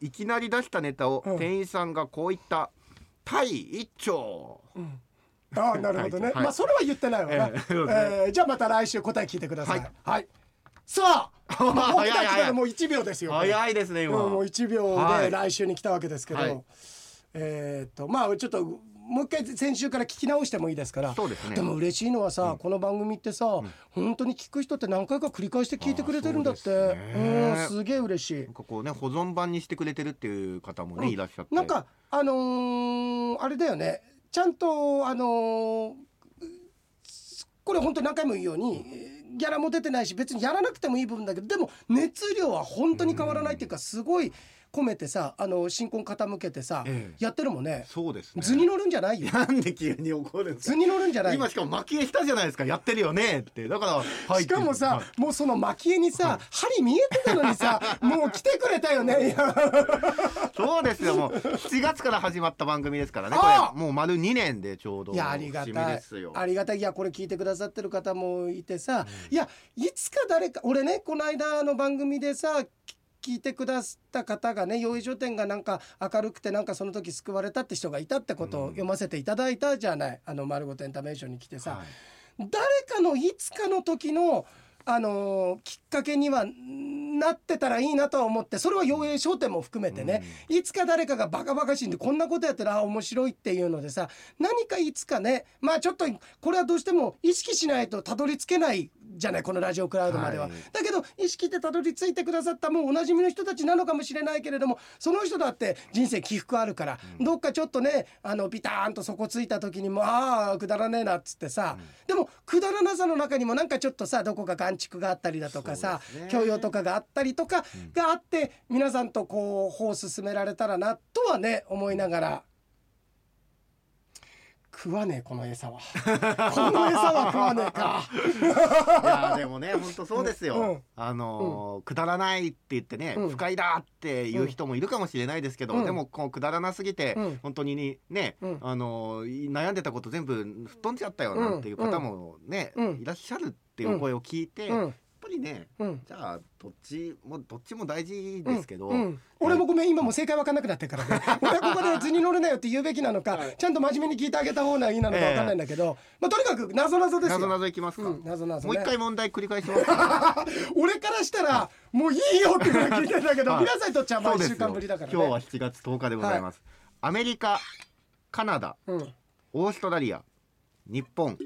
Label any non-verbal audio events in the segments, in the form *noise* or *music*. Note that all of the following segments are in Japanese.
いきなり出したネタをうん。店員さんがこう言った「タイ一丁ああ *laughs* なるほどね、はい。まあそれは言ってないわな、ええじゃあまた来週答え聞いてください。はい。はい、さあもう僕たち早い早いでもう1秒です」よ早いですね今。うんもう1秒ではい。来週に来たわけですけど、はい。えーっとまあちょっともう一回先週から聞き直してもいいですから。そうですね。でも嬉しいのはさ、この番組ってさ、本当に聞く人って何回か繰り返して聞いてくれてるんだって。うんすげえ嬉しい。なんかこうね保存版にしてくれてるっていう方もね、いらっしゃって。なんかあのーあれだよね。ちゃんとあのーこれ本当に何回も言うようにギャラも出てないし別にやらなくてもいい部分だけどでも熱量は本当に変わらないっていうかすごい込めてさあの新婚傾けてさ、ええ。やってるもんね。そうですね。図に乗るんじゃないよ。なんで急に怒るんですか？図に乗るんじゃない？よ今しかも蒔絵したじゃないですかやってるよね。って。だからはいしかもさ、はい。もうその蒔絵にさ、針見えてたのにさ *laughs* もう来てくれたよね。いやそうですよ。もう7月から始まった番組ですからねこああ！れもう丸2年でちょうどいやありが節目たいですよ。ありがたい。いやこれ聞いてくださってる方もいてさ、いやいつか誰か俺ねこの間の番組でさき聞いてくださった方がね「養生書店」がなんか明るくてなんかその時救われたって人がいたってことを読ませていただいたじゃない、あの丸ごとエンタメーションに来てさ、はい。誰かのいつかの時のあのーきっかけにはなってたらいいなとは思ってそれは養栄商店も含めてね、いつか誰かがバカバカしいんでこんなことやったらあ面白いっていうのでさ何かいつかねまあちょっとこれはどうしても意識しないとたどり着けないじゃないこのラジオクラウドまでは、はい。だけど意識してたどり着いてくださったもうおなじみの人たちなのかもしれないけれどもその人だって人生起伏あるから、どっかちょっとねあのビターンと底ついた時にもああくだらねえなっつってさ、でもくだらなさの中にもなんかちょっとさどこか眼蓄があったりだとかさ、ね。教養とかがあったりとかがあって、皆さんとこう歩を進められたらなとはね思いながら。食わねえこの餌は。*laughs* この餌は食わねえか。いやでもね本当そうですよ、うん。あのーくだらないって言ってね、うん。不快だっていう人もいるかもしれないですけど、うん。でもこうくだらなすぎて、うん。本当ににね、うん。あのー悩んでたこと全部吹っ飛んじゃったよなっていう方もね、うん。いらっしゃるっていう声を聞いて、ぱりねうん。じゃあどっちもどっちも大事ですけど、うん。うん。俺もごめん今もう正解分かんなくなってるからね。俺はここで図に乗るなよって言うべきなのか、ちゃんと真面目に聞いてあげた方がいいなのか分かんないんだけど、まあとにかく謎謎ですよ。なぞなぞいきますか、うん。謎々ね。もう一回問題繰り返しますか。*laughs* 俺からしたらもういいよってぐらい聞いてんだけど、はい。皆さんにとっちゃまあ1週間ぶりだからね。今日は7月10日でございます、アメリカカナダうん、オーストラリア日本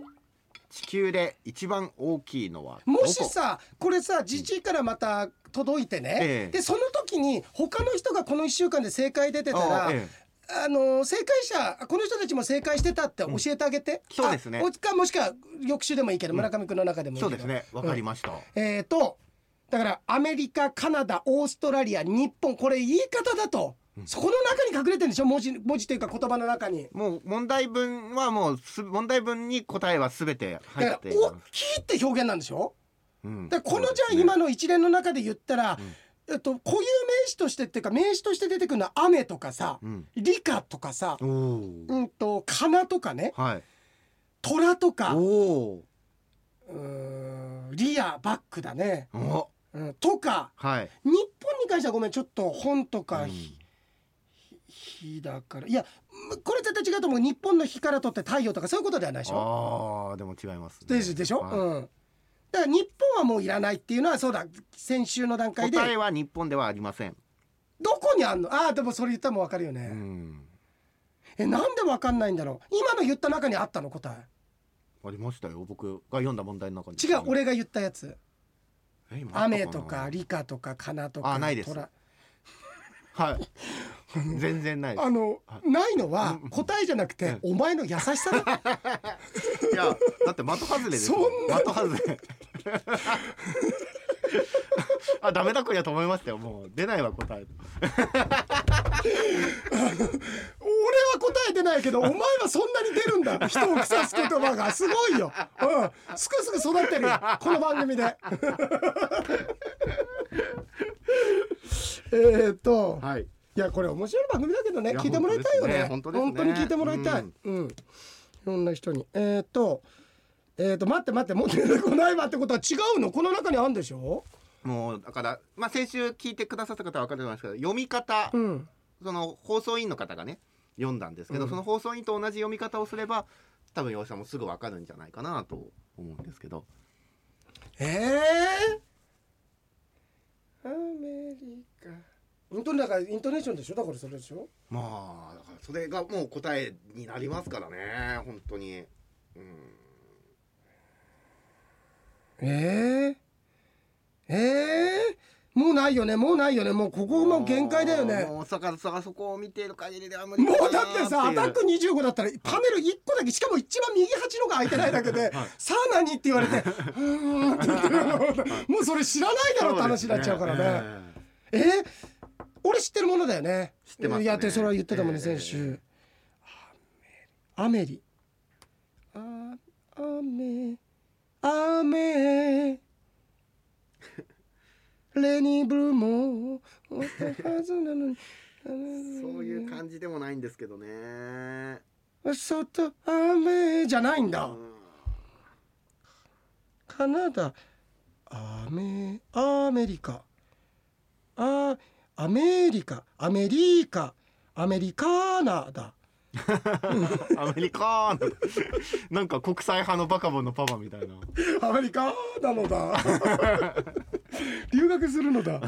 地球で一番大きいのはもしさこれさじじいからまた届いてね、ええ。でその時に他の人がこの1週間で正解出てたらあえあの正解者この人たちも正解してたって教えてあげて、そうですね。かもしくは翌週でもいいけど、村上君の中でもいいけど。そうですね。わかりました、えー、とだからアメリカカナダオーストラリア日本これ言い方だと、そこの中に隠れてるんでしょ？文字文字というか言葉の中に。もう問題文はもうす問題文に答えはすべてだ入からっています。大きいって表現なんでしょ？うん。でこのじゃあ今の一連の中で言ったら、えっと、固有名詞としてっていうか名詞として出てくるのは雨とかさ、うん。理科とかさ、うんと花とかね。はい。虎とか。うーんリアバックだね、お。うん、とか。はい。日本に関してはごめんちょっと本とか、うんひひだから。いやこれ絶対違うと思う。日本の日からとって太陽とかそういうことではないでしょ？あーでも違います、ね、でしでしょ、はい。うん。だから日本はもういらないっていうのはそうだ。先週の段階で。答えは日本ではありません、どこにあんの？ああでもそれ言ったらもう分かるようね、ん、えなんで分かんないんだろう？今の言った中にあったの？答え。ありましたよ。僕が読んだ問題の中に。違う俺が言ったやつ。雨とか理科とか花とかあないです。虎はい *laughs* *laughs* 全然ないあのないのは答えじゃなくてお前の優しさだ。*laughs* いやだって的外れですよ *laughs* そんな。的外れ。あダメだこりゃと思いましたよ。もう出ないわ答え。俺は答えてないけどお前はそんなに出るんだ。人を腐す言葉が。すごいよ、うん、すくすく育ってるよ。この番組で。えっと、はいいやこれ面白い番組だけどね聞いてもらいたいよね。ね。本当に聞いてもらいたい、うん。いろんな人に。えっ、とえっ、と待って待ってもう出てこないわってことは違うの？この中にあるんでしょ？もうだからまあ先週聞いてくださった方は分かると思いますけど読み方、うん。その放送委員の方がね読んだんですけど、うん。その放送委員と同じ読み方をすれば多分洋さんもすぐ分かるんじゃないかなと思うんですけど。えー、アメリカ本当にだからイントネーションでしょだからそれでしょまあだからそれがもう答えになりますからね本当に。うん。えー、えー、もうないよねもうないよねもうここもう限界だよねもうだからだかそこを見ている限りでは無理もうだってさアタック25だったらパネル1個だけしかも一番右端のが空いてないだけで「さあ何?」って言われて「うん」って言ってもうそれ知らないだろって話になっちゃうからね。えー俺知ってるものだよね。知ってますねいやってそれは言ってたもんね、ええ先週。アメリ。あ、アメ。アメ。レニーブルーも。はずなのに。そういう感じでもないんですけどね。じ。外雨じゃないんだ。うんカナダ。アメ。アメリカ。あ、アメリカ。アメリカ。アメリカーナだ。*laughs* アメリカーナなんか国際派のバカボンのパパみたいな。アメリカなのだ *laughs* 留学するのだ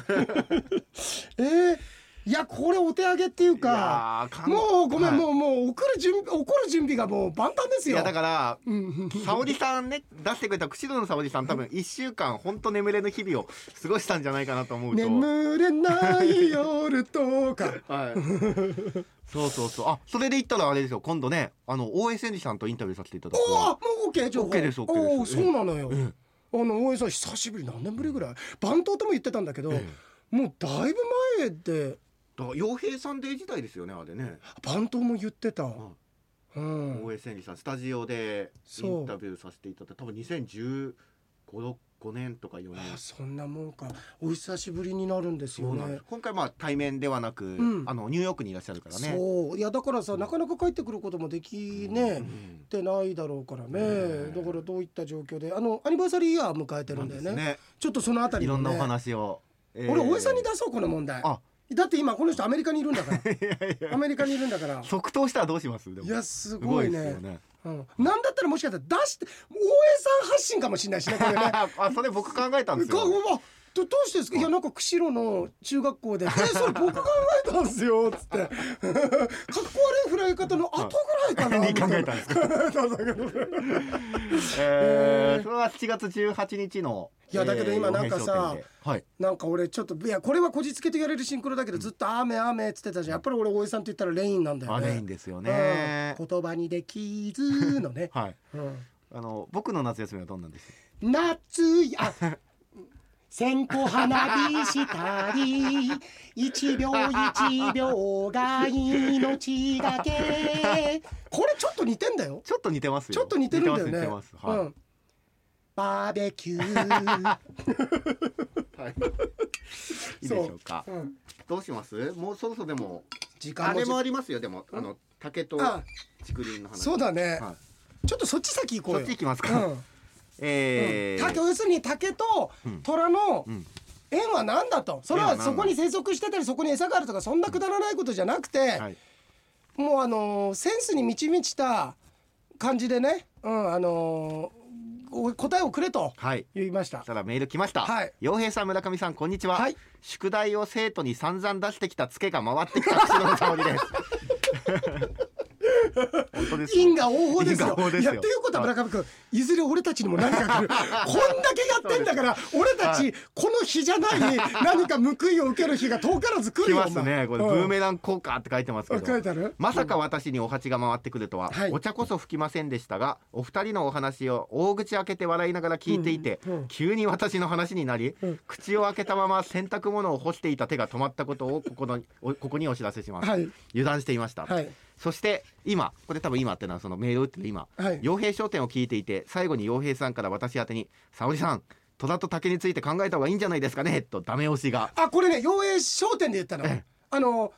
えー、いやこれお手上げっていうかもうごめん、はい。もうもう送る準備怒る準備がもう万端ですよいやだからうん沙織さんね出してくれた釧路の沙織さん多分一週間本当眠れぬ日々を過ごしたんじゃないかなと思うと。眠れない夜とか。*laughs* はい。そうそうそう。あそれで言ったらあれですよ。今度ねあの大江千里さんとインタビューさせていただく。おおもう OK 情報。OK です OK です。そうなのよ、えあの大江さん久しぶり。何年ぶりぐらい？番頭とも言ってたんだけど、え。もうだいぶ前でだから洋平さんデー時代ですよねあれね。番頭も言ってた、ん。うん、大江千里さんスタジオでインタビューさせていただいた。多分2015 5年とか4年。あそんなもんか。お久しぶりになるんですよね。今回まあ対面ではなく、ん。あのニューヨークにいらっしゃるからね。そう。いやだからさなかなか帰ってくることもできね、うてないだろうからね、ねだからどういった状況であのアニバーサリーイヤー迎えてるなんんだよね。ね。ちょっとそのあたりもね。いろんなお話を、えー。俺大江さんに出そうこの問題。あだって今この人アメリカにいるんだから。*laughs* アメリカにいるんだから。即答したらどうします？いやすすごいねね。うん、なんだったらもしかしたら出して大江さん発信かもしれないしねこれね。*laughs* あそれ僕考えたんですかよどどうしてですか？いやなんか釧路の中学校で「*laughs* えそれ僕考えたんですよ」っつって。かっこ悪い振られ方の後ぐらいかなにみたいな。考えたんでそれは7月18日のいやだけど今なんかさはい。なんか俺ちょっといやこれはこじつけと言われるシンクロだけどずっと「雨雨」っつってたじゃん。やっぱり俺大江さんって言ったらレインなんだよあね。れいいんですよね。うん。言葉にできずのね、*laughs* はい。うん。あの僕の夏休みはどんなんです？夏や線香花火したり *laughs* 一秒一秒が命だけ。これちょっと似てんだよ。ちょっと似てますよ。ちょっと似てるんだよね。はい、うん、バーベキュー、*laughs* はい、い。いでしょうか。う。ん、どうします？もうそろそろでも時間もあれもありますよ。でもあの竹とあ竹林の話。そうだね、はい。ちょっとそっち先行こうよ。そっち行きますか、うんえー。竹要するに竹とうん。虎のうん。縁は何だと。それは縁は何だ？そこに生息してたりそこに餌があるとかそんなくだらないことじゃなくて、はい。もうあのーセンスに満ち満ちた感じでね、うんあのーお答えをくれとはい。言いました。たらメール来ました。はい。洋平さん村上さんこんにちは。はい。宿題を生徒に散々出してきたツケが回ってきた口の沙織です。*laughs* 本当です。因果応報ですよ。因果応報ですよ。いやということは村上君いずれ俺たちにも何か来る。こんだけやってんだから俺たちこの日じゃない何か報いを受ける日が遠からず来来るよ。ますね。これブーメラン効果って書いてますけうん書いど。てある？まさか私にお鉢が回ってくるとは、はい。お茶こそ吹きませんでしたがお二人のお話を大口開けて笑いながら聞いていて、うん。うん。急に私の話になり、うん。口を開けたまま洗濯物を干していた手が止まったことをここのおここにお知らせします、はい。油断していました、はいそして今これ多分今ってのはそのメールを打ってる今はい。傭兵商店を聞いていて最後に傭兵さんから私宛てに「沙織さん虎と竹について考えた方がいいんじゃないですかね」とダメ押しが。あこれね陽栄商店で言ったの。ええ。あの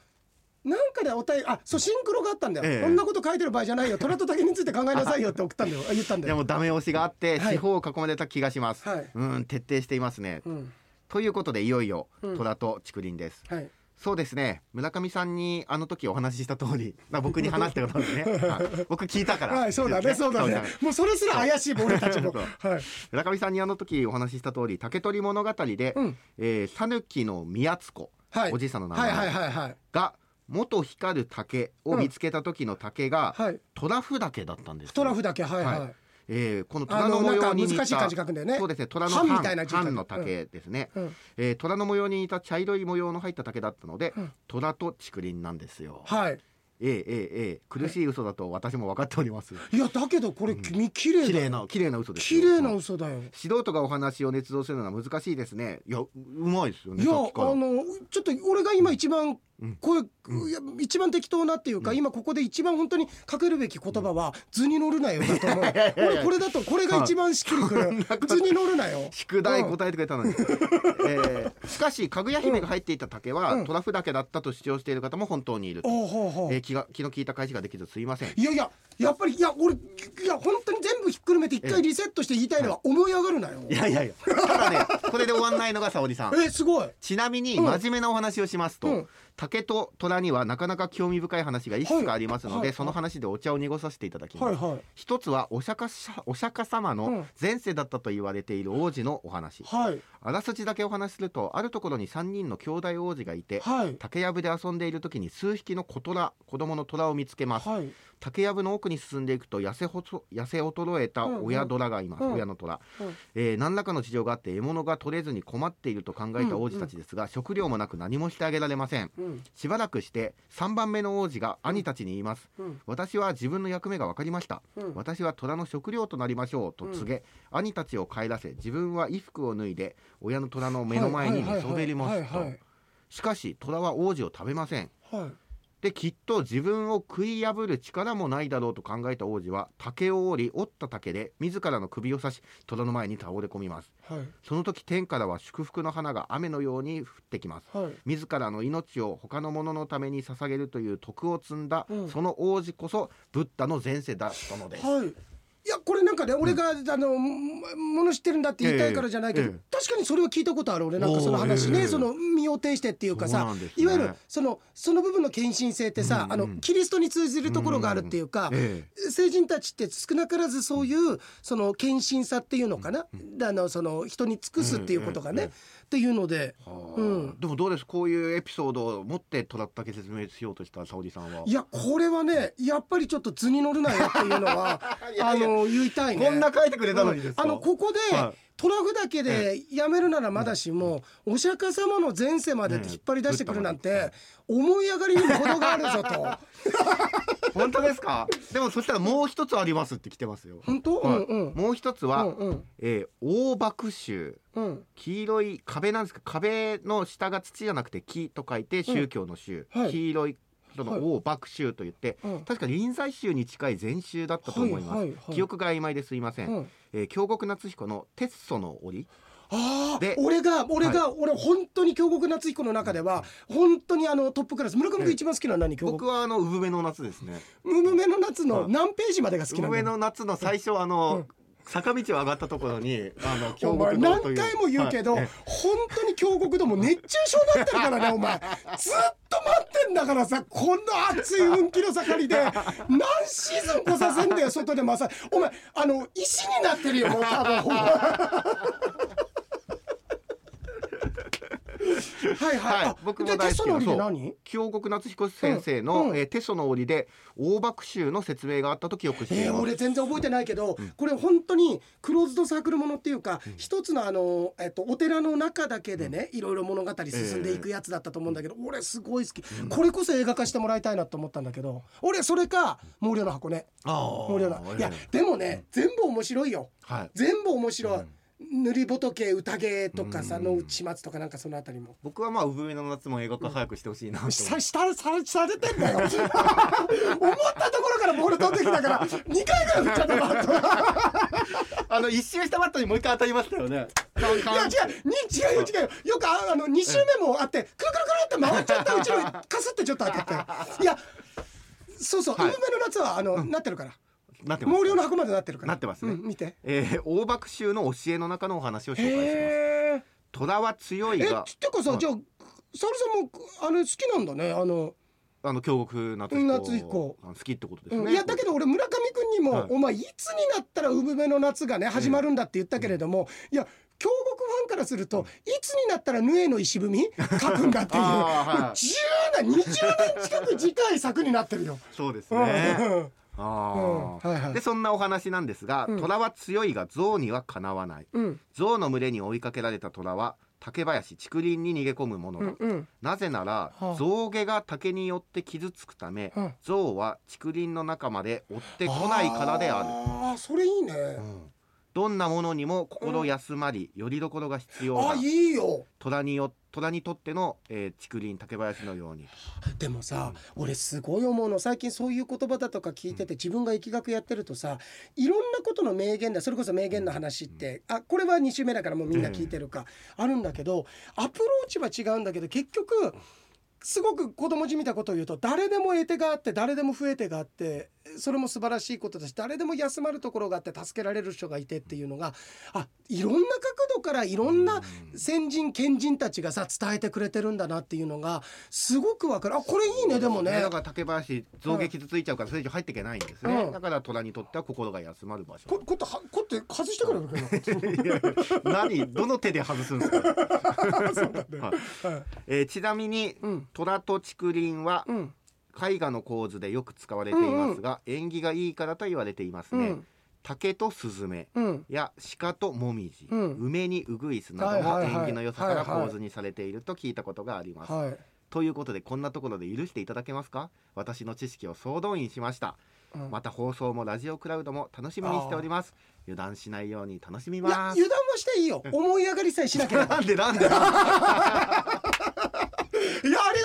なんかでお便りあそうシンクロがあったんだよ、ええ。こんなこと書いてる場合じゃないよ。虎と竹について考えなさいよって送ったんだよ。あ言ったんだよ。でもダメ押しがあってはい。四方を囲まれた気がします、はい。うん徹底していますね。うん。ということでいよいようん。虎と竹林です、はいそうですね。村上さんにあの時お話しした通り、*laughs* まあ、僕に話してことですね、*laughs* はい。僕聞いたから。はいそうだね。*laughs* そうだね。もうそれすら怪しい俺たちも。はい。村上さんにあの時お話しした通り竹取物語で、うん。えー、讃岐の宮津子、はい。おじいさんの名は前、いはいはいはい。が元光る竹を見つけた時の竹が、はい。虎符竹だったんですよ。トラフだけはいはい、はいえーこのあ虎の模様に似た難しい漢字書くんだよねそうですね虎の半半みたいな半の竹ですね、うんえー虎の模様に似た茶色い模様の入った竹だったので、うん虎と竹林なんですよ。はいええええええ苦しい嘘だと私も分かっております。いやだけどこれ君綺麗だ綺よ麗な綺麗な嘘ですよ。綺麗な嘘だよ素人がお話を捏造するのは難しいですね。いやううまいですよね。いやあのちょっと俺が今一番うん。これ、いや一番適当なっていうか、うん。今ここで一番本当にかけるべき言葉は「図に乗るなよ」だと思う。俺これだとこれが一番しっくりくる *laughs*「図に乗るなよ」宿題答えてくれたのに、えーしかしかぐや姫が入っていた竹は、うん。トラフ竹だったと主張している方も本当にいると、えー気が気の利いた返しができずすいません。いやいややっぱりいや俺いや本当に全部ひっくるめて一回リセットして言いたいのは思い上がるなよ。いやいやいや。ただねこれで終わんないのが沙織さん。*laughs* えすごい。ちなみにうん。真面目なお話をしますと、うん竹と虎にはなかなか興味深い話がいくつかありますので、はいはいその話でお茶を濁させていただきます、はいはい。一つはお釈迦さお釈迦様のうん。前世だったと言われている王子のお話、はい。あらすじだけお話しするとあるところに3人の兄弟王子がいてはい。竹やぶで遊んでいる時に数匹の小虎子供の虎を見つけます。はい竹やぶの奥に進んでいくと痩せほそ痩せ衰えた親虎がいます、うん。親の虎、うん。えー何らかの事情があって獲物が取れずに困っていると考えた王子たちですが、食料もなく何もしてあげられません。うん。しばらくして3番目の王子が兄たちに言います、うん。私は自分の役目が分かりました、うん。私は虎の食料となりましょうと告げ、兄たちを帰らせ自分は衣服を脱いで親の虎の目の前に寝そべりますと。しかし虎は王子を食べません。はいはいできっと自分を食い破る力もないだろうと考えた王子は竹を折り折った竹で自らの首を刺し虎の前に倒れ込みます。はい。その時天からは祝福の花が雨のように降ってきます。はい。自らの命を他の者のために捧げるという徳を積んだ、うん。その王子こそブッダの前世だったのです、はい。いやこれなんかね、俺があのもの知ってるんだって言いたいからじゃないけど、えええ確かにそれは聞いたことある俺なんかその話ね、その身を挺してっていうかさ、ね。いわゆるそのその部分の献身性ってさ、うんうんあのキリストに通じるところがあるっていうか、え聖人たちって少なからずそういうその献身さっていうのかな、あのその人に尽くすっていうことがね、うんうん。っていうので、うん。でもどうです？こういうエピソードを持ってトラッタケ説明しようとした沙織さんは？いやこれはねやっぱりちょっと図に乗るなよっていうのはあ *laughs* いやの言いたいね。こんな書いてくれたのにですか、あのここで、はい。トラフだけでやめるならまだしも、お釈迦様の前世まで引っ張り出してくるなんて、思い上がりにも程があるぞと。*laughs* 本当ですか？でもそしたらもう一つありますって来てますよ。本当、はい。うんうん。もう一つは、うんうん。えー大爆宗うん。黄色い壁なんですか？壁の下が土じゃなくて木と書いて宗教の宗、はい。黄色いそのはい。大爆宗と言って、うん。確か臨済宗に近い禅宗だったと思います、はいはいはい記憶が曖昧ですいません、うん。えー京極夏彦の鉄祖の折で俺が俺が、俺本当に京極夏彦の中では本当にあのトップクラス。村上君一番好きなのは何？京極。僕はあの産めの夏ですね。ムムメの夏はいの何ページまでが好きなの？産めの夏の最初あの、うん坂道を上がったところにあの京極堂という。何回も言うけど、はい。え本当に京極堂も熱中症になってるからね *laughs* お前。ずっと待ってんだからさこんな暑い運気の盛りで何シーズン来させんだよ外でマッサージ。お前あの石になってるよもう多分 *laughs* はいはい、はい。あ僕も大好きな京極夏彦先生の、うんうん。えーテソの折で大爆宗の説明があったと記憶していえー、ます、俺全然覚えてないけど、これ本当にクローズドサークルものっていうか、一つのあの、えっと、お寺の中だけでね、いろいろ物語進んでいくやつだったと思うんだけど、俺すごい好き、これこそ映画化してもらいたいなと思ったんだけど俺それか毛量の箱ねあ毛量のいやでもね、全部面白いよ。はい。全部面白い、塗り仏宴とかさ、の内松とかなんかそのあたりも。僕はまあ産めの夏も映画化早くしてほしいなと思ってさしたさされてんだよ。思ったところからボール飛んできたから2回ぐらい振っちゃったバットあの一周したバットにもう一回当たりましたよね。いや違う。に違うよ違う。よよくああの2周目もあってくるくるくるって回っちゃったうちのかすってちょっと当たって。いやそうそう、はい。海辺の夏はあの、なってるからなってます。毛量の箱までなってるから。なってますね。うん、見て。えー、大爆宗の教えの中のお話を紹介します。虎は強いえがってかさ、はい。じゃあ沙織さんもあれ好きなんだね。あの、あの京極夏彦。好きってことですね、うんいやだけど俺村上君にも、はい。お前いつになったら産めの夏がね始まるんだって言ったけれども、いや京極ファンからすると、いつになったらヌエの石踏み？書くんだっていう。*laughs* はい。もう10年20年近く次回作になってるよ。そうですうんね、あはいはい。ーでそんなお話なんですが、うん。虎は強いが象にはかなわない。うん。象の群れに追いかけられた虎は竹林竹林に逃げ込むものだ、うんうん。なぜなら、はあ。象牙が竹によって傷つくため、うん。象は竹林の中まで追ってこないからである。あーそれいいね。うんどんなものにも心休まり、よりどころが必要だあいいよ。虎によ虎にとっての、えー、竹林竹林のように。でもさ、俺すごい思うの。最近そういう言葉だとか聞いてて自分が疫学やってるとさいろんなことの名言だ。それこそ名言の話って、あこれは2週目だからもうみんな聞いてるか、あるんだけどアプローチは違うんだけど結局すごく子供じみたことを言うと誰でも得手があって誰でも増え手があってそれも素晴らしいことだし誰でも休まるところがあって助けられる人がいてっていうのがあいろんな角度からいろんな先人賢人たちがさ伝えてくれてるんだなっていうのがすごくわかる。あこれいいねでもね。だから竹林象牙傷ついちゃうからそれ以上入っていけないんですね、うん。だから虎にとっては心が休まる場所。ここってはこって外してからだけど何？どの手で外すんですか、*laughs* えーちなみに、うん虎と竹林はうん。絵画の構図でよく使われていますが、縁起がいいからと言われていますね、うん。竹とスズメうん。や鹿とモミジ、うん。梅にウグイスなどもはいはいはい。縁起の良さからはいはい構図にされていると聞いたことがあります、はいということでこんなところで許していただけますか？私の知識を総動員しました。うん。また放送もラジオクラウドも楽しみにしております。油断しないように楽しみいやます油断はしていいよ。思い上がりさえしなければ。なんでなんで？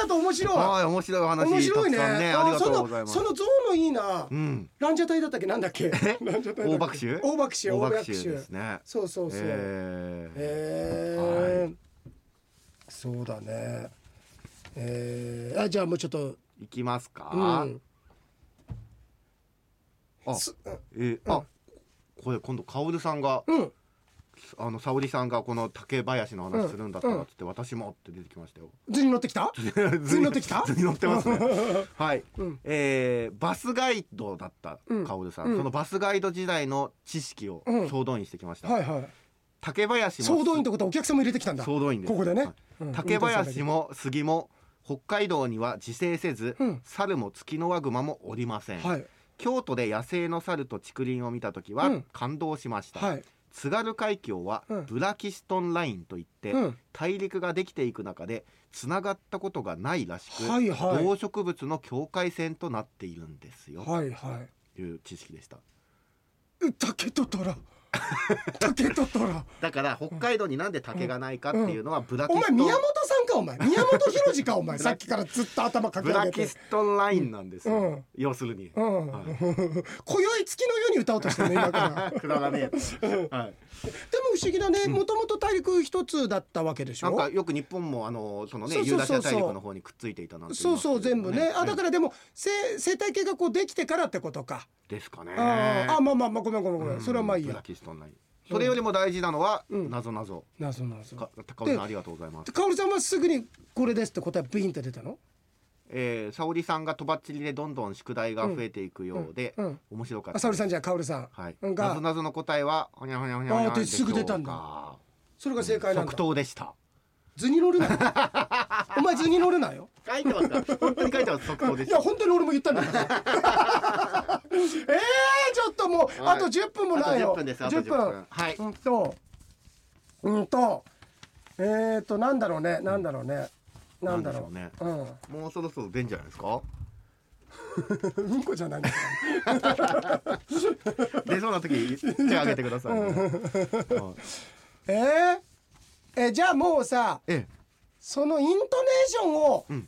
いやありがとう面白い。はい面白いお話面白いね。ねありがとうございます。そのその象のいいな。うん。ランジャタイだったっけ？なんだっけ？*laughs* ランジャタイ大爆臭大爆臭大爆臭臭ですね。そうそうそう。へええはいそうだね。えー、あじゃあもうちょっと。ー、いきますか、うん。あすえー、あこれ今度カオルさんがうんあの沙織さんがこの竹林の話するんだったらっつって、私もって出てきましたよ。図に乗ってきた？*laughs* 図に乗ってきた？図に乗ってますね。*laughs* はい、うん。えーバスガイドだったうんカオルさん、うん。そのバスガイド時代の知識をうん。総動員してきました、はいはい。竹林も総動員ってことはお客さんも入れてきたんだ。総動員です。ここでね。はい。うん。竹林も杉も北海道には自生せず、うん。猿もツキノワグマもおりません、はい。京都で野生の猿と竹林を見た時はうん。感動しました、はい津軽海峡はうん。ブラキストンラインといって、うん。大陸ができていく中でつながったことがないらしく、はいはい。動植物の境界線となっているんですよ、はいはという知識でした。い竹と虎竹と虎。だから北海道になんで竹がないかっていうのはブラキストン、お前宮本さんかお前。宮本浩次かお前。*laughs* さっきからずっと頭かきブラ上げて。キストンラインなんですよ、うん。要するに、うん。はい。*laughs* 今宵月のように歌おうとしてるね今から。*laughs* くだらねえ、はい、でも不思議だね。もともと大陸一つだったわけでしょ？なんかよく日本もあのそのねユーラシア大陸の方にくっついていたなんて言そうそう全部ね。あだらからでも生生態系がこうできてからってことか。ですかね。あーあまあまあまあごめんごめんごめうん。それはまあいいや。それよりも大事なのは、うん。なぞなぞ。なぞなぞ。か高尾さんありがとうございます。かおるさんはすぐにこれですって答えビーンって出たの？えー、沙織さんがとばっちりでどんどん宿題が増えていくようで、うんうん。面白かったあ沙織さんじゃあかおるさん。はい、がなぞなぞの答えはほにゃほにゃほにゃほにゃあーですぐ出たんだ。それが正解なんだ。即答でした。図に乗るなよ。*laughs* お前図に乗るなよ。書いてますか本当に書いてます。即答でいや本当に俺も言ったんだから *laughs* えー、ちょっともう、はい。あと10分もないよ。あと10分です。あと10分。はい。うんと。うんと。えーとなんだろうね。なんだろうねなんだろう。なんでしうん。もうそろそろ出んじゃないですか？うんこじゃないんだから出そうな時手挙げてください、ね。はいえー、えじゃあもうさえそのイントネーションを完ん。全に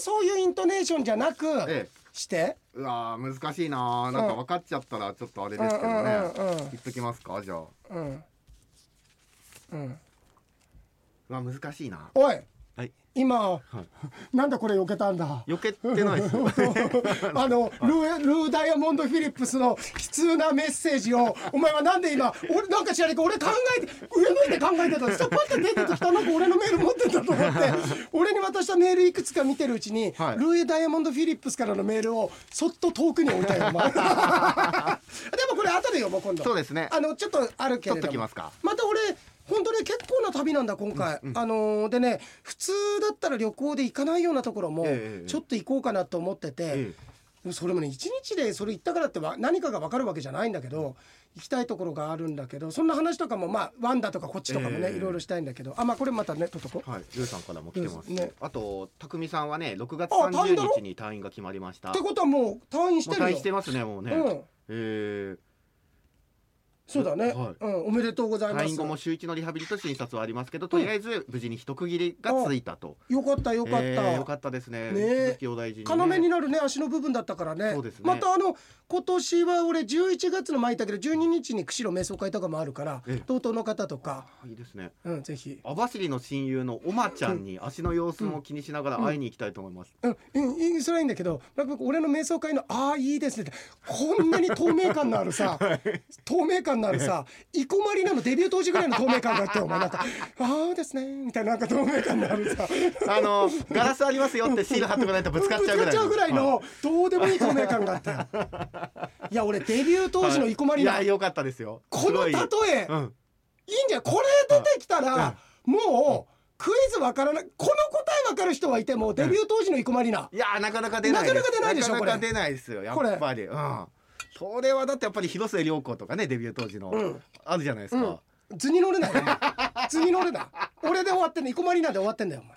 そういうイントネーションじゃなくええ。して、えうわー難しいななんか分かっちゃったらちょっとあれですけどね、うんうんうんうん。言っときますか？じゃあ。うん。うん、うわ難しいな。おいはい。今、なんだこれ避けたんだ。避けてないですよ。*laughs* あのルールーダイヤモンド・フィリップスの悲痛なメッセージをお前はなんで今俺なんか知らないけど俺考えて上向いて考えてたら下パッて出てきた。なんか俺のメール持ってんだと思って。俺に渡したメールいくつか見てるうちに、はい。ルーダイヤモンド・フィリップスからのメールをそっと遠くに置いたよお前。*laughs* でもこれ後で読もう今度。そうですね。あのちょっとあるけれども。取っときますか。また俺本当ね結構な旅なんだ今回、あのーでね普通だったら旅行で行かないようなところもええちょっと行こうかなと思ってて、えそれもね一日でそれ行ったからってわ何かが分かるわけじゃないんだけど行きたいところがあるんだけどそんな話とかもまあワンダとかこっちとかもね、ええ。いろいろしたいんだけどあまあこれまたねとっとこはい、ルーさんからも来てます、うんね。あと匠さんはね6月あ退院だろ？30日に退院が決まりました。ってことはもう退院してるよ。退院してますねもうね、うん。えそうだね、はい。うん、おめでとうございー、ます。退院後も週一のリハビリと診察はありますけどとりあえず無事に一区切りがついたと、よかったよかった、えーよかったですね。ねえ。続きお大事に、ね、要になるね足の部分だったからねそうですねまたあの今年は俺11月の前い。たけど12日に釧路瞑想会とかもあるからええ同等の方とか、あい。い。ですねうん、ぜひ網走の親友のおまちゃんに足の様子も気にしながら会い。に行きたい。と思い。ます、うん、うんい。い。それはい。い。んだけどなんか俺の瞑想会の「ああい。い。ですね」ってこんなに透明感のあるさ透明感のあるさ生駒里奈のデビュー当時ぐらいの透明感があってお前なんか「*laughs* ああですね」みたいななんか透明感のあるさ。あのガラスありますよってシール貼ってこないとぶつかっちゃうぐらいの。ぐらいのどうでもいい透明感があったよ *laughs* いや俺デビュー当時の生駒里奈。いや良かったですよ。この例え、うんい。いんじゃない？これ出てきたら、もうクイズわからないこの答えわかる人はいてもデビュー当時の生駒里奈、いやなかなか出ないです。なかなか出ないでしょなかなか出ないですよやっぱり。うんそれはだってやっぱり広末涼子とかねデビュー当時の、ん。あるじゃないですか、うん、図に乗れないよ図に乗れな。い俺で終わってんの生駒里奈で終わってんだよお前。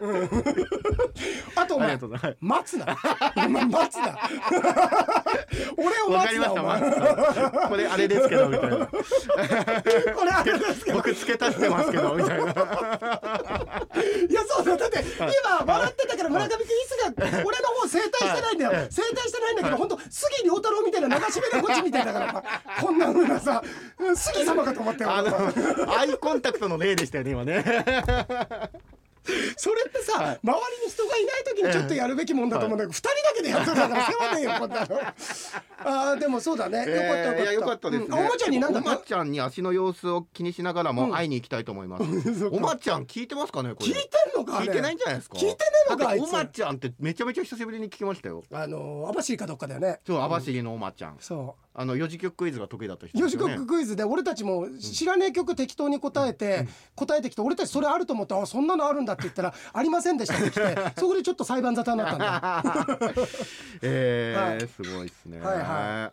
うん。あとお前待つな。お前待つな。俺を待つなお前。まあこれあれですけどみたいな。これあれですけど。僕付け足してますけどみたいないやそうだだって今笑ってたから村上君いつが俺の方整体してないんだよ。はい整体してないんだけど本当杉良太郎みたいな流し目のこっちみたいだから。こんな風なさうん杉様かと思ったよあ俺のアイコンタクトの例でしたよね今ね *laughs* それってさ、周りに人がいない時にちょっとやるべきもんだと思うんだけど、二人だけでやってたから世話ねえよこんなのあーでもそうだね、よかったよかった。ですおまちゃんになんだおまちゃんに足の様子を気にしながらも会いに行きたいと思います、*laughs* おまちゃん聞いてますかねこれ。聞いてんのか聞いてないんじゃないですか？聞いてねえのかおまちゃんってめちゃめちゃ久しぶりに聞きましたよ。あの網走かどっかだよね。そう網走のおまちゃん。そあの四次曲クイズが得意だった人う四時ですよね。刻クイズで俺たちも知らねえ曲適当に答えて、答えてきて俺たちそれあると思ってあそんなのあるんだって言ったらありませんでしたって来て *laughs* そこでちょっと裁判沙汰になったんだ。*laughs* えーはい。すごいですね、はいは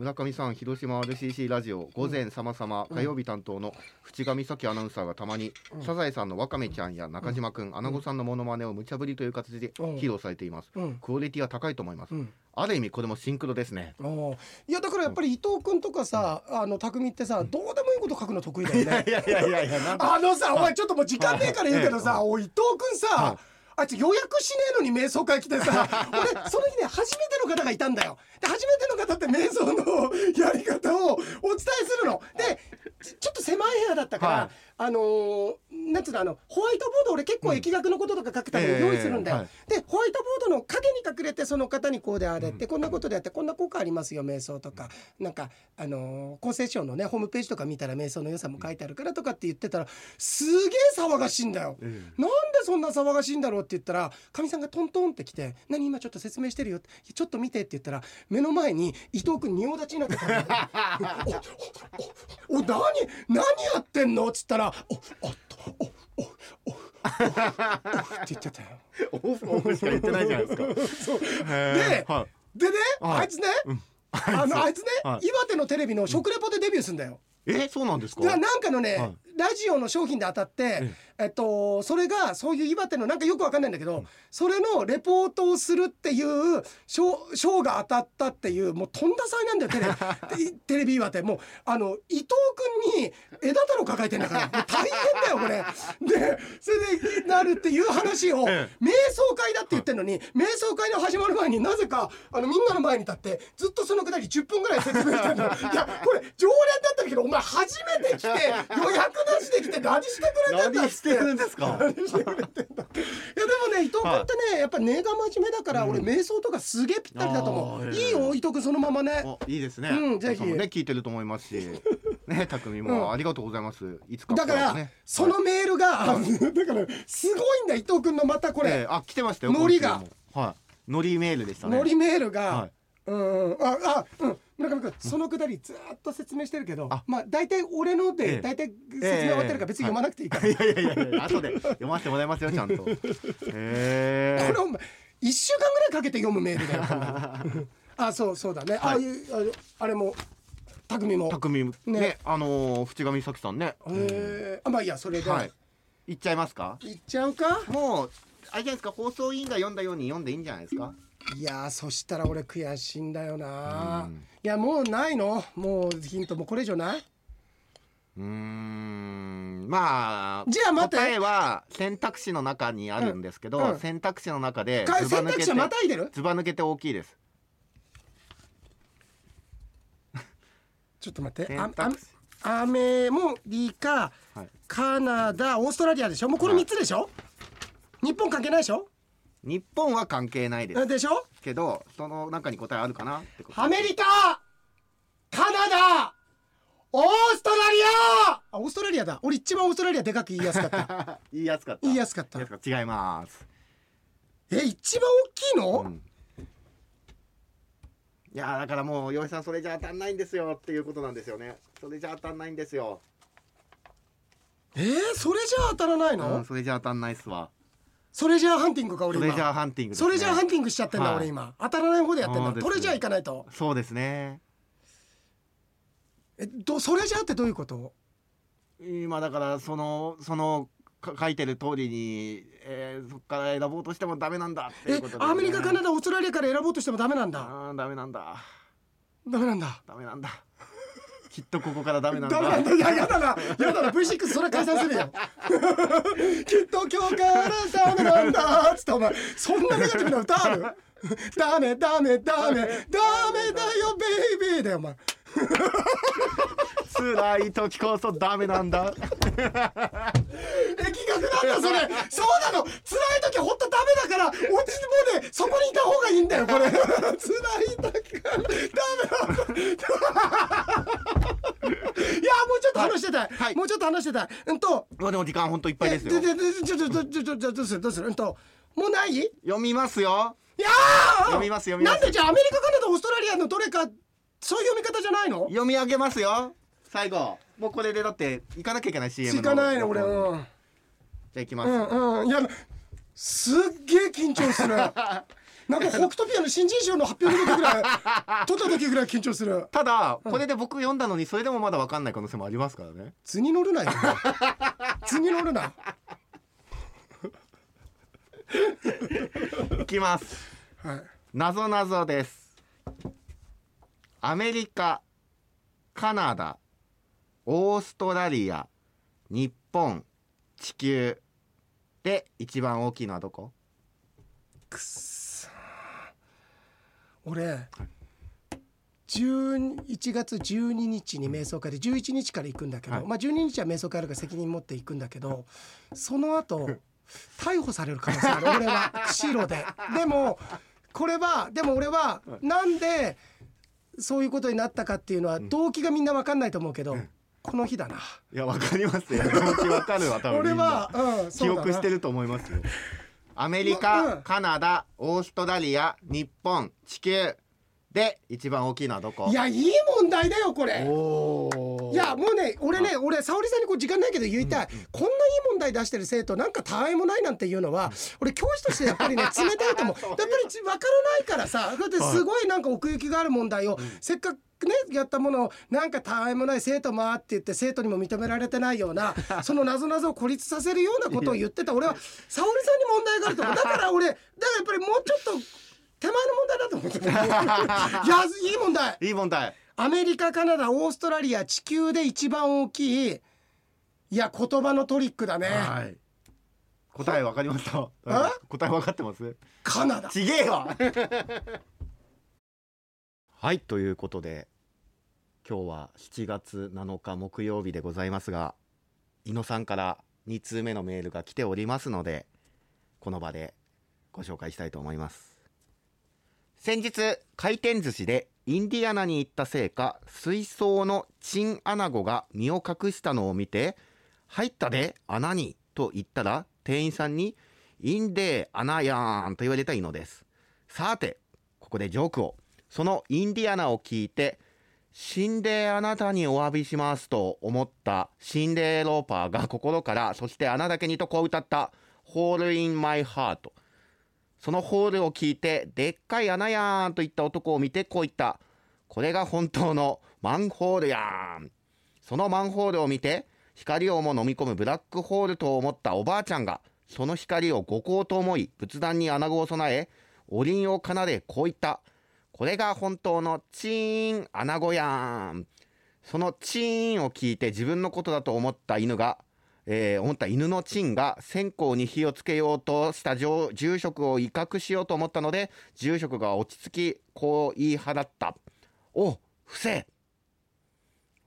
村上さん広島 RCC ラジオ午前さまさま火曜日担当の淵上咲アナウンサーがたまに、サザエさんのわかめちゃんや中島くん、アナゴさんのモノマネを無茶ぶりという形でうん。披露されています、うん。クオリティは高いと思います、うん。ある意味これもシンクロですね。いやだからやっぱり伊藤君とかさ、あの匠ってさどうでもいいこと書くの得意だよね。*laughs* いやいやいやいやなんか。あのさ、お前ちょっともう時間ねえから言うけどさ、おい伊藤君さ、はいあいつ予約しねえのに瞑想会来てさ。*laughs* 俺その日ね初めての方がいたんだよ。で初めての方って瞑想のやり方をお伝えするの。でちちょっと狭い部屋だったから、はいあのーなんつうのあのホワイトボード俺結構疫学のこととか書くために用意するんだよ、えでホワイトボードの影に隠れてその方にこうであれって、こんなことでやってこんな効果ありますよ瞑想とか。なんかあのー厚生省のねホームページとか見たら瞑想の良さも書いてあるからとかって言ってたらすげえ騒がしいんだよ。えなんでそんな騒がしいんだろうって言ったらかみさんがトントンって来て「何今ちょっと説明してるよ」って「ちょっと見て」って言ったら目の前に伊藤君仁王立ちになってた *laughs* おおお何何やってんの?」っつったら「おおっとおおおおおって言っちゃったよ。オフオフしか言ってないじゃないですかそうへーはいでね、はいあいつね、あのあいつね、はい岩手のテレビの食レポでデビューするんだよ。えそうなんですかなんかのね、はいラジオの商品で当たって、えっと、それがそういう岩手のなんかよくわかんないんだけど、それのレポートをするっていう賞賞が当たったっていうもうとんだ災難だよテレビ。*laughs* テレビ岩手。もうあの伊藤君に枝太郎抱えてんだから。もう大変だよこれ。でそれでなるっていう話を、え瞑想会だって言ってるのに瞑想会の始まる前になぜかあのみんなの前に立ってずっとそのくだり10分ぐらい説明してるのいやこれ常連だったけどお前初めて来て予約な話できて何してくれてんだっ何してるんですか？何してくれてんだ。いやでもね伊藤君ってね、やっぱ根が真面目だから、俺瞑想とかすげえぴったりだと思う、いいよ伊藤君そのままね。あいいですね。うんぜひ。ね聞いてると思いますし、*laughs* ね匠も、うん。ありがとうございます。いつかだから、ねそのメールが、だからすごいんだ伊藤君のまたこれ、ええあ来てましたよ。ノリが。はい。ノリメールでしたね。ノリメールが、はいうんうん。ああうん。村上君そのくだりずーっと説明してるけど、あ。まあ大体俺のええ。で大体説明終わってるから別に読まなくていいから、い。やいやいやいや後で読ませてもらいますよちゃんと。*laughs* へえ。これお前一週間ぐらいかけて読むメールだよこんなの *laughs* あそうそうだね、ああいうああれも匠も匠ねね。あのー淵上美咲さんね。へえあまあいいやそれで、はい。行っちゃいますか？い、っちゃうか？もうあれじゃないですか？放送委員が読んだように読んでいいんじゃないですか？いやーそしたら俺悔しいんだよな。うん。いやもうないの？もうヒントもうこれ以上ない？うーん。まあじゃあ待って。答えは選択肢の中にあるんですけど、うん。うん。選択肢の中でかずば抜けて選択肢はまたいでる？ずば抜けて大きいです。*laughs* ちょっと待って。アメもリカはい。カナダオーストラリアでしょ？もうこれはい。3つでしょ、日本関係ないでしょ？日本は関係ないです。でしょ？けどその中に答えあるかなってこと。アメリカカナダオーストラリア！あオーストラリアだ。俺一番オーストラリアでかく言いやすかった。*laughs* 言いやすかった。言いやすかった。違います、え一番大きいの、うん。いやだからもう洋井さんそれじゃ当たんないんですよっていうことなんですよね。それじゃ当たんないんですよ、えー、それじゃ当たらないの、うん、それじゃ当たんないっすわそれじゃあハンティングか俺今。それじゃあハンティングです、ね、それじゃあハンティングしちゃってんだ、はい。俺今。当たらない方でやってんそうですだこれじゃあ行かないと。そうですね。えどそれじゃあってどういうこと？今だからそのそのか書いてる通りに、えー、そこから選ぼうとしてもダメなんだっていえうことで、ね、アメリカカナダオーストラリアから選ぼうとしてもダメなんだ。あーダメなんだ。ダメなんだ。ダメなんだきっとここからダメなんだ。ダメなんだいややだな。やだな。V6 それ解散するよ。きっと今日からダメなんだっつってお前。そんなネガティブな歌ある？ダメダメダメダメだよベイビーだよお前。辛い時こそダメなんだ。え企画なんだそれ。そうなの。辛い時ほんとダメだから落ちもうねそこにいた方がいいんだよこれ。辛い時から。ダメだいやもうちょっと話してたい、はい。もうちょっと話してたい。うんと。まあでも時間ほんといっぱいですよ。えでででちょちょちょちょちょちょどうするどうするうんともうないいや読みますよー読みます読みますなんでじゃあアメリカカナダオーストラリアのどれかそういう読み方じゃないの読み上げますよ最後もうこれでだって行かなきゃいけない CM の行かないの俺うんじゃあ行きます、うんうんいやすっげえ緊張するなんか北斗ピアの新人賞の発表の時ぐらい取った時ぐらい緊張する。ただこれで僕読んだのにそれでもまだ分かんない可能性もありますからね。図に乗るなよ。図に乗るな。いきます。はい。なぞなぞです。アメリカカナダオーストラリア日本地球。で一番大きいのはどこ？くっそ俺11月12日に瞑想会で11日から行くんだけど、はい。まあ12日は瞑想会あるから責任持って行くんだけどその後 *laughs* 逮捕される可能性ある俺は釧路で。でもこれはでも俺はなんでそういうことになったかっていうのは動機がみんな分かんないと思うけど、この日だな。いやわかりますよ。動機わかるわ多分俺は、うん、記憶してると思いますよアメリカ、うん。カナダオーストラリア日本地球。で一番大きいのはどこ？いやいい問題だよこれ。おいやもうね俺ね俺沙織さんにこう時間ないけど言いたい、こんないい問題出してる生徒なんかたわいもないなんていうのは俺教師としてやっぱりね *laughs* 冷たいと思う。やっぱり分からないからさ。だってすごいなんか奥行きがある問題を、せっかくねやったものをなんかたわいもない生徒もあって言って生徒にも認められてないような *laughs* その謎々を孤立させるようなことを言ってた。俺は沙織さんに問題があると思う *laughs* だから俺だからやっぱりもうちょっと手前の問題だと思ってた。*laughs* いやいい問題。いい問題。アメリカカナダオーストラリア地球で一番大きいいや言葉のトリックだね、はい。答えわかりました。あ？答えわかってます？カナダ。ちげえわ。はいということで今日は7月7日木曜日でございますが伊野さんから2通目のメールが来ておりますのでこの場でご紹介したいと思います。先日回転寿司でインディアナに行ったせいか水槽のチンアナゴが身を隠したのを見て「入ったで穴に」と言ったら店員さんに「インデー穴やーん」と言われたいのです。さてここでジョークを。そのインディアナを聞いて死んであなたにお詫びしますと思った心霊ローパーが心からそしてあなだけにとこう歌った「ホールインマイハート。そのホールを聞いてでっかい穴やんと言った男を見てこう言った。これが本当のマンホールやん。そのマンホールを見て光をも飲み込むブラックホールと思ったおばあちゃんがその光を五光と思い仏壇に穴子を備えおりんを奏でこう言った。これが本当のチーン穴子やんそのチーンを聞いて自分のことだと思った犬がえー、思った犬のチンが線香に火をつけようとした住職を威嚇しようと思ったので住職が落ち着きこう言い放った「お伏せ!」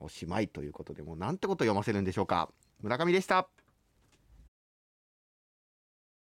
おしまいということでもうなんてこと読ませるんでしょうか村上でした。